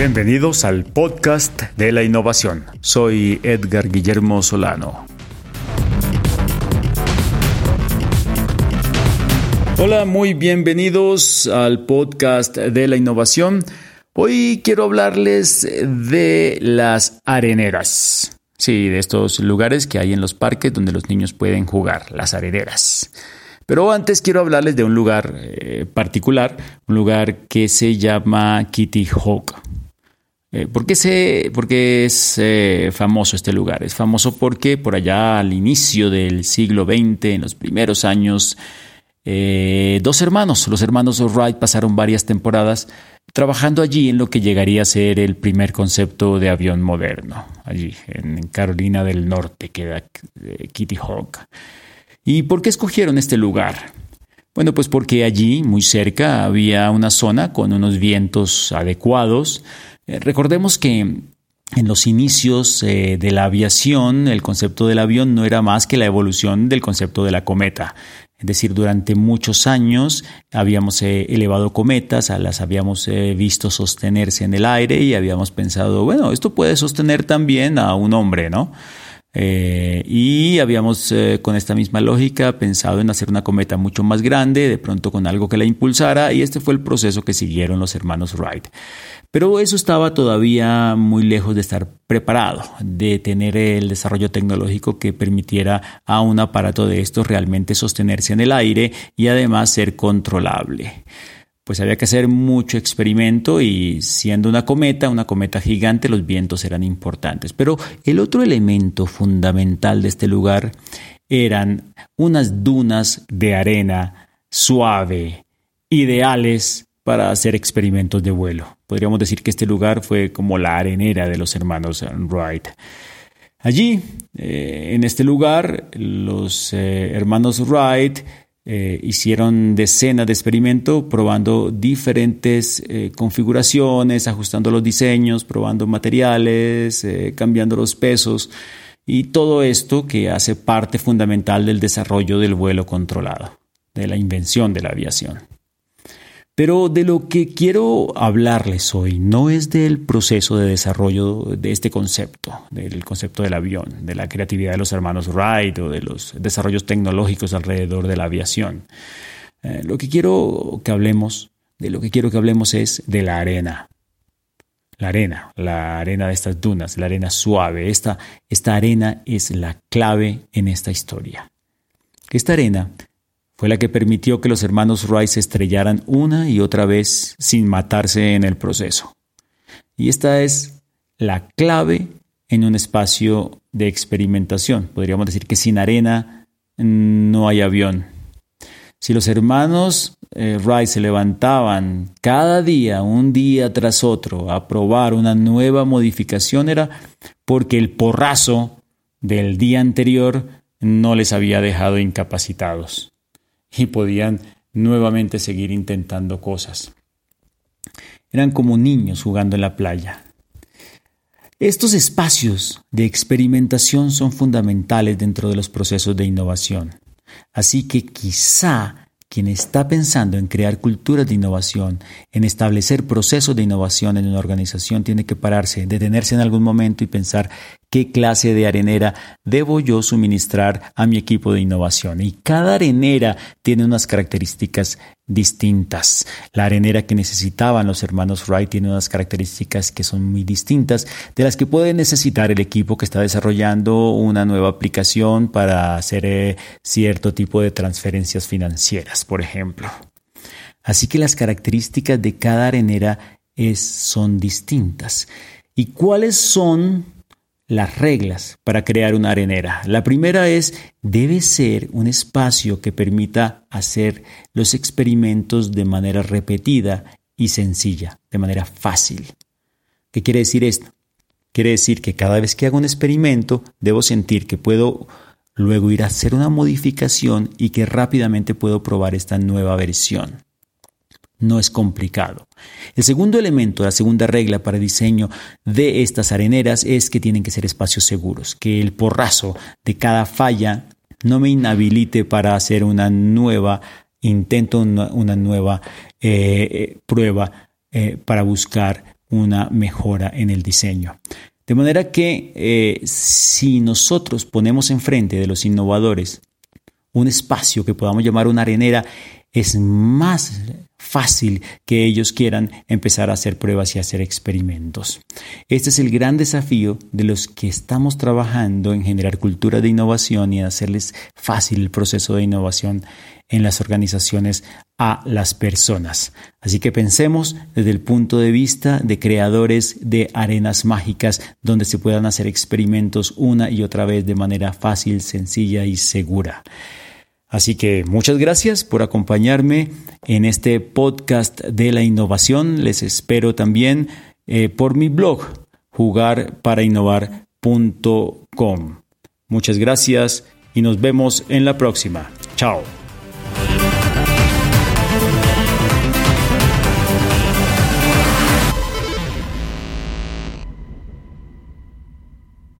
Bienvenidos al podcast de la innovación. Soy Edgar Guillermo Solano. Hola, muy bienvenidos al podcast de la innovación. Hoy quiero hablarles de las areneras. Sí, de estos lugares que hay en los parques donde los niños pueden jugar, las areneras. Pero antes quiero hablarles de un lugar eh, particular, un lugar que se llama Kitty Hawk. Eh, ¿por, qué es eh, famoso este lugar? Es famoso porque por allá al inicio del siglo XX, en los primeros años, eh, dos hermanos, los hermanos Wright, pasaron varias temporadas trabajando allí en lo que llegaría a ser el primer concepto de avión moderno, allí en Carolina del Norte, queda Kitty Hawk. ¿Y por qué escogieron este lugar? Bueno, pues porque allí, muy cerca, había una zona con unos vientos adecuados, recordemos que en los inicios eh, de la aviación, el concepto del avión no era más que la evolución del concepto de la cometa. Es decir, durante muchos años habíamos eh, elevado cometas, las habíamos visto sostenerse en el aire y habíamos pensado, bueno, esto puede sostener también a un hombre, ¿no? Eh, y habíamos, eh, con esta misma lógica, pensado en hacer una cometa mucho más grande, de pronto con algo que la impulsara, y este fue el proceso que siguieron los hermanos Wright. Pero eso estaba todavía muy lejos de estar preparado, de tener el desarrollo tecnológico que permitiera a un aparato de estos realmente sostenerse en el aire y además ser controlable pues había que hacer mucho experimento y siendo una cometa, una cometa gigante, los vientos eran importantes. Pero el otro elemento fundamental de este lugar eran unas dunas de arena suave, ideales para hacer experimentos de vuelo. Podríamos decir que este lugar fue como la arenera de los hermanos Wright. Allí, eh, en este lugar, los eh, hermanos Wright eh, hicieron decenas de experimentos probando diferentes eh, configuraciones, ajustando los diseños, probando materiales, eh, cambiando los pesos y todo esto que hace parte fundamental del desarrollo del vuelo controlado, de la invención de la aviación. Pero de lo que quiero hablarles hoy no es del proceso de desarrollo de este concepto, del concepto del avión, de la creatividad de los hermanos Wright o de los desarrollos tecnológicos alrededor de la aviación. Eh, lo que quiero que hablemos, de lo que quiero que hablemos es de la arena. La arena, la arena de estas dunas, la arena suave. Esta, esta arena es la clave en esta historia. Esta arena fue la que permitió que los hermanos Wright se estrellaran una y otra vez sin matarse en el proceso. Y esta es la clave en un espacio de experimentación. Podríamos decir que sin arena no hay avión. Si los hermanos eh, Wright se levantaban cada día, un día tras otro, a probar una nueva modificación, era porque el porrazo del día anterior no les había dejado incapacitados y podían nuevamente seguir intentando cosas. Eran como niños jugando en la playa. Estos espacios de experimentación son fundamentales dentro de los procesos de innovación. Así que quizá quien está pensando en crear culturas de innovación, en establecer procesos de innovación en una organización, tiene que pararse, detenerse en algún momento y pensar qué clase de arenera debo yo suministrar a mi equipo de innovación. Y cada arenera tiene unas características distintas. La arenera que necesitaban los hermanos Wright tiene unas características que son muy distintas de las que puede necesitar el equipo que está desarrollando una nueva aplicación para hacer eh, cierto tipo de transferencias financieras, por ejemplo. Así que las características de cada arenera son distintas. ¿Y cuáles son las reglas para crear una arenera. La primera es, debe ser un espacio que permita hacer los experimentos de manera repetida y sencilla, de manera fácil. ¿Qué quiere decir esto? Quiere decir que cada vez que hago un experimento, debo sentir que puedo luego ir a hacer una modificación y que rápidamente puedo probar esta nueva versión no es complicado. El segundo elemento, la segunda regla para el diseño de estas areneras es que tienen que ser espacios seguros, que el porrazo de cada falla no me inhabilite para hacer una nueva intento, una, nueva eh, prueba eh, para buscar una mejora en el diseño. De manera que eh, si nosotros ponemos enfrente de los innovadores un espacio que podamos llamar una arenera, es más fácil que ellos quieran empezar a hacer pruebas y hacer experimentos. Este es el gran desafío de los que estamos trabajando en generar cultura de innovación y hacerles fácil el proceso de innovación en las organizaciones a las personas. Así que pensemos desde el punto de vista de creadores de arenas mágicas donde se puedan hacer experimentos una y otra vez de manera fácil, sencilla y segura. Así que muchas gracias por acompañarme en este podcast de la innovación. Les espero también eh, por mi blog jugarparainnovar.com. Muchas gracias y nos vemos en la próxima. Chao.